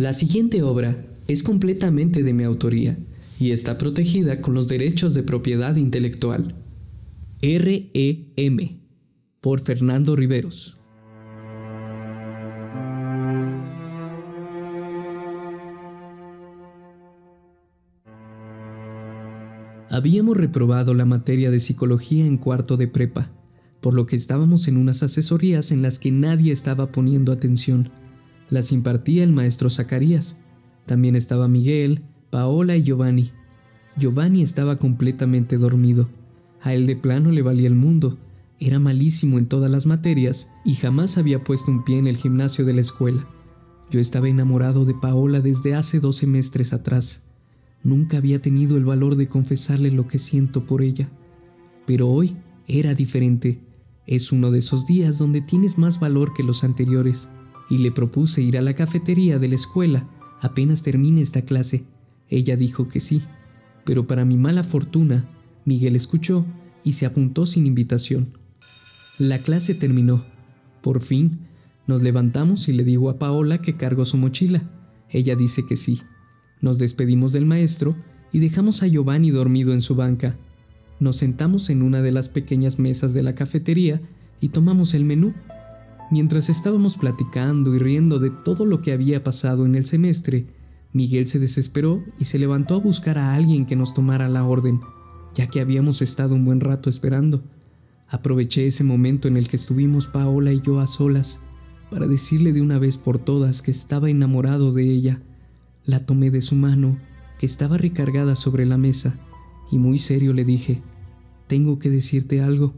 La siguiente obra es completamente de mi autoría y está protegida con los derechos de propiedad intelectual. R.E.M. por Fernando Riveros. Habíamos reprobado la materia de psicología en cuarto de prepa, por lo que estábamos en unas asesorías en las que nadie estaba poniendo atención. Las impartía el maestro Zacarías. También estaba Miguel, Paola y Giovanni. Giovanni estaba completamente dormido. A él de plano le valía el mundo. Era malísimo en todas las materias y jamás había puesto un pie en el gimnasio de la escuela. Yo estaba enamorado de Paola desde hace dos semestres atrás. Nunca había tenido el valor de confesarle lo que siento por ella. Pero hoy era diferente. Es uno de esos días donde tienes más valor que los anteriores y le propuse ir a la cafetería de la escuela apenas termine esta clase. Ella dijo que sí, pero para mi mala fortuna, Miguel escuchó y se apuntó sin invitación. La clase terminó. Por fin, nos levantamos y le digo a Paola que cargo su mochila. Ella dice que sí. Nos despedimos del maestro y dejamos a Giovanni dormido en su banca. Nos sentamos en una de las pequeñas mesas de la cafetería y tomamos el menú Mientras estábamos platicando y riendo de todo lo que había pasado en el semestre, Miguel se desesperó y se levantó a buscar a alguien que nos tomara la orden, ya que habíamos estado un buen rato esperando. Aproveché ese momento en el que estuvimos Paola y yo a solas para decirle de una vez por todas que estaba enamorado de ella. La tomé de su mano, que estaba recargada sobre la mesa, y muy serio le dije, tengo que decirte algo.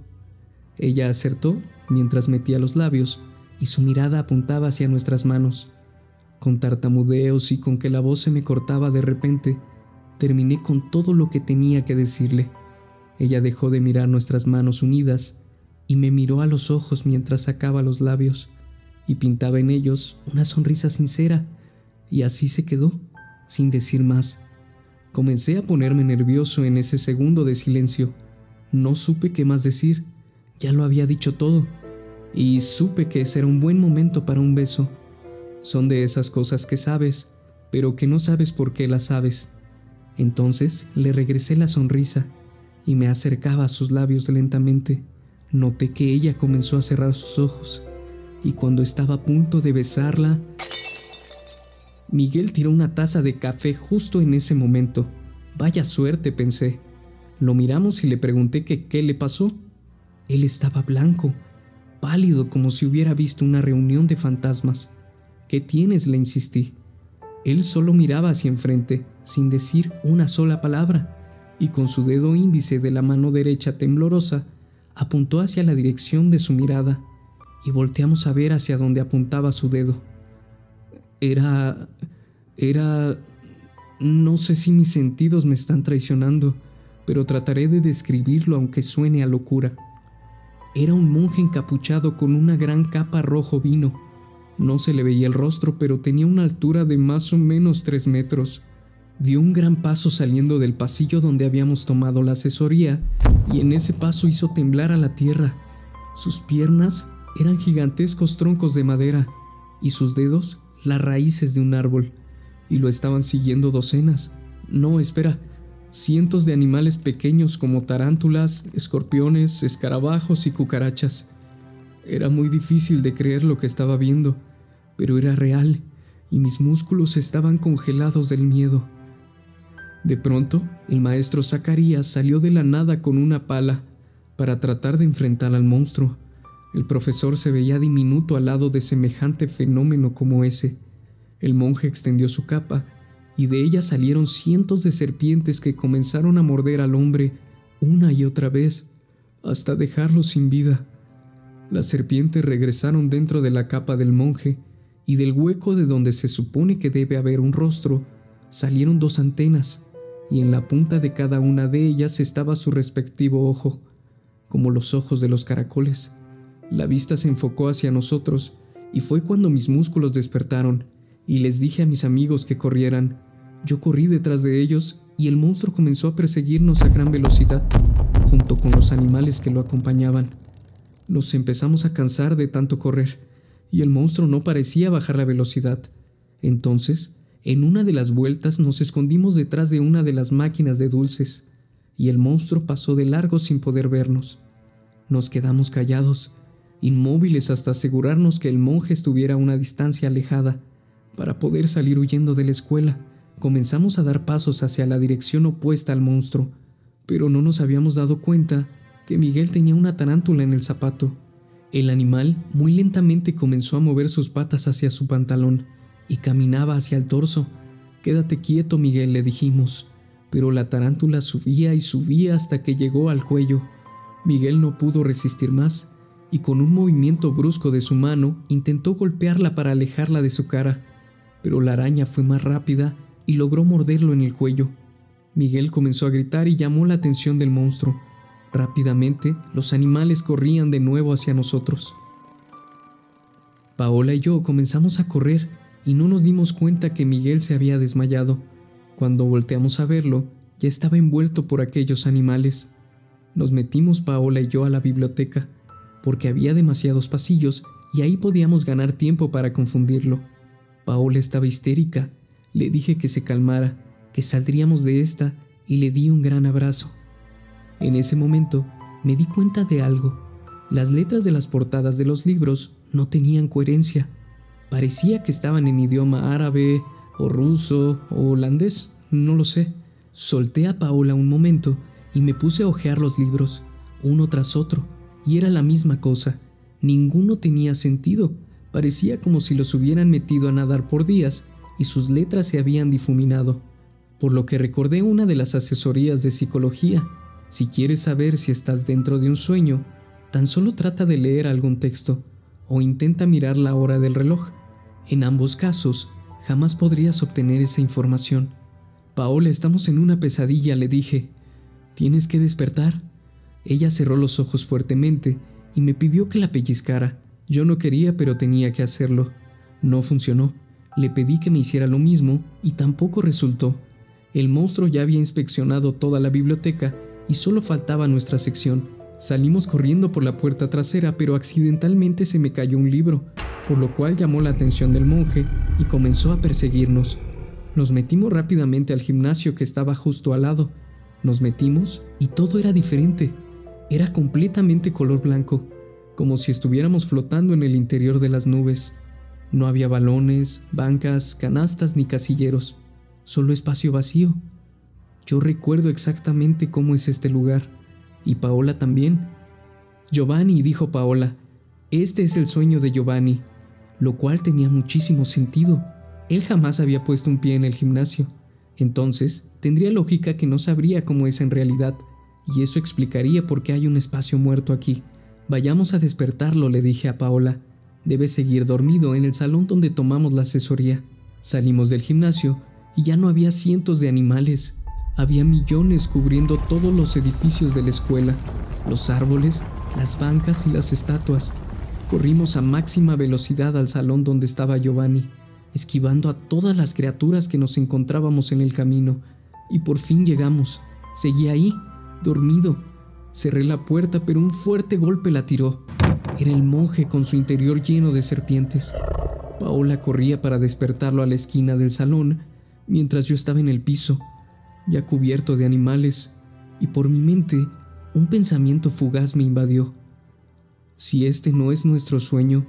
Ella acertó mientras metía los labios y su mirada apuntaba hacia nuestras manos. Con tartamudeos y con que la voz se me cortaba de repente, terminé con todo lo que tenía que decirle. Ella dejó de mirar nuestras manos unidas y me miró a los ojos mientras sacaba los labios y pintaba en ellos una sonrisa sincera, y así se quedó, sin decir más. Comencé a ponerme nervioso en ese segundo de silencio. No supe qué más decir, ya lo había dicho todo y supe que ese era un buen momento para un beso. Son de esas cosas que sabes, pero que no sabes por qué las sabes. Entonces le regresé la sonrisa y me acercaba a sus labios lentamente. Noté que ella comenzó a cerrar sus ojos y cuando estaba a punto de besarla, Miguel tiró una taza de café justo en ese momento. Vaya suerte, pensé. Lo miramos y le pregunté que qué le pasó. Él estaba blanco pálido como si hubiera visto una reunión de fantasmas. ¿Qué tienes? le insistí. Él solo miraba hacia enfrente, sin decir una sola palabra, y con su dedo índice de la mano derecha temblorosa, apuntó hacia la dirección de su mirada, y volteamos a ver hacia donde apuntaba su dedo. Era... era... no sé si mis sentidos me están traicionando, pero trataré de describirlo aunque suene a locura. Era un monje encapuchado con una gran capa rojo vino. No se le veía el rostro, pero tenía una altura de más o menos tres metros. Dio un gran paso saliendo del pasillo donde habíamos tomado la asesoría, y en ese paso hizo temblar a la tierra. Sus piernas eran gigantescos troncos de madera, y sus dedos las raíces de un árbol, y lo estaban siguiendo docenas. No, espera, cientos de animales pequeños como tarántulas, escorpiones, escarabajos y cucarachas. Era muy difícil de creer lo que estaba viendo, pero era real y mis músculos estaban congelados del miedo. De pronto, el maestro Zacarías salió de la nada con una pala para tratar de enfrentar al monstruo. El profesor se veía diminuto al lado de semejante fenómeno como ese. El monje extendió su capa y de ella salieron cientos de serpientes que comenzaron a morder al hombre una y otra vez, hasta dejarlo sin vida. Las serpientes regresaron dentro de la capa del monje, y del hueco de donde se supone que debe haber un rostro, salieron dos antenas, y en la punta de cada una de ellas estaba su respectivo ojo, como los ojos de los caracoles. La vista se enfocó hacia nosotros, y fue cuando mis músculos despertaron y les dije a mis amigos que corrieran. Yo corrí detrás de ellos y el monstruo comenzó a perseguirnos a gran velocidad, junto con los animales que lo acompañaban. Nos empezamos a cansar de tanto correr, y el monstruo no parecía bajar la velocidad. Entonces, en una de las vueltas nos escondimos detrás de una de las máquinas de dulces, y el monstruo pasó de largo sin poder vernos. Nos quedamos callados, inmóviles hasta asegurarnos que el monje estuviera a una distancia alejada, para poder salir huyendo de la escuela. Comenzamos a dar pasos hacia la dirección opuesta al monstruo, pero no nos habíamos dado cuenta que Miguel tenía una tarántula en el zapato. El animal muy lentamente comenzó a mover sus patas hacia su pantalón y caminaba hacia el torso. Quédate quieto, Miguel, le dijimos. Pero la tarántula subía y subía hasta que llegó al cuello. Miguel no pudo resistir más y con un movimiento brusco de su mano intentó golpearla para alejarla de su cara, pero la araña fue más rápida y logró morderlo en el cuello. Miguel comenzó a gritar y llamó la atención del monstruo. Rápidamente, los animales corrían de nuevo hacia nosotros. Paola y yo comenzamos a correr y no nos dimos cuenta que Miguel se había desmayado. Cuando volteamos a verlo, ya estaba envuelto por aquellos animales. Nos metimos Paola y yo a la biblioteca, porque había demasiados pasillos y ahí podíamos ganar tiempo para confundirlo. Paola estaba histérica. Le dije que se calmara, que saldríamos de esta y le di un gran abrazo. En ese momento me di cuenta de algo. Las letras de las portadas de los libros no tenían coherencia. Parecía que estaban en idioma árabe o ruso o holandés, no lo sé. Solté a Paola un momento y me puse a hojear los libros, uno tras otro, y era la misma cosa. Ninguno tenía sentido. Parecía como si los hubieran metido a nadar por días y sus letras se habían difuminado. Por lo que recordé una de las asesorías de psicología si quieres saber si estás dentro de un sueño, tan solo trata de leer algún texto o intenta mirar la hora del reloj. En ambos casos, jamás podrías obtener esa información. Paola, estamos en una pesadilla, le dije. Tienes que despertar. Ella cerró los ojos fuertemente y me pidió que la pellizcara. Yo no quería, pero tenía que hacerlo. No funcionó. Le pedí que me hiciera lo mismo y tampoco resultó. El monstruo ya había inspeccionado toda la biblioteca y solo faltaba nuestra sección. Salimos corriendo por la puerta trasera, pero accidentalmente se me cayó un libro, por lo cual llamó la atención del monje y comenzó a perseguirnos. Nos metimos rápidamente al gimnasio que estaba justo al lado. Nos metimos y todo era diferente. Era completamente color blanco, como si estuviéramos flotando en el interior de las nubes. No había balones, bancas, canastas ni casilleros, solo espacio vacío. Yo recuerdo exactamente cómo es este lugar, y Paola también. Giovanni, dijo Paola, este es el sueño de Giovanni, lo cual tenía muchísimo sentido. Él jamás había puesto un pie en el gimnasio, entonces tendría lógica que no sabría cómo es en realidad, y eso explicaría por qué hay un espacio muerto aquí. Vayamos a despertarlo, le dije a Paola. Debe seguir dormido en el salón donde tomamos la asesoría. Salimos del gimnasio y ya no había cientos de animales, había millones cubriendo todos los edificios de la escuela, los árboles, las bancas y las estatuas. Corrimos a máxima velocidad al salón donde estaba Giovanni, esquivando a todas las criaturas que nos encontrábamos en el camino, y por fin llegamos. Seguí ahí, dormido. Cerré la puerta, pero un fuerte golpe la tiró. Era el monje con su interior lleno de serpientes. Paola corría para despertarlo a la esquina del salón, mientras yo estaba en el piso ya cubierto de animales, y por mi mente un pensamiento fugaz me invadió. Si este no es nuestro sueño,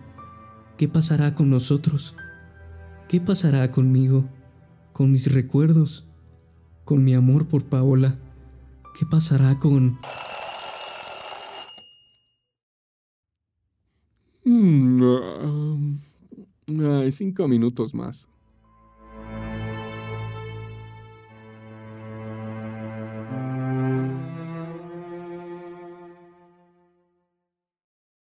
¿qué pasará con nosotros? ¿Qué pasará conmigo, con mis recuerdos, con mi amor por Paola? ¿Qué pasará con... Mm, ah, cinco minutos más.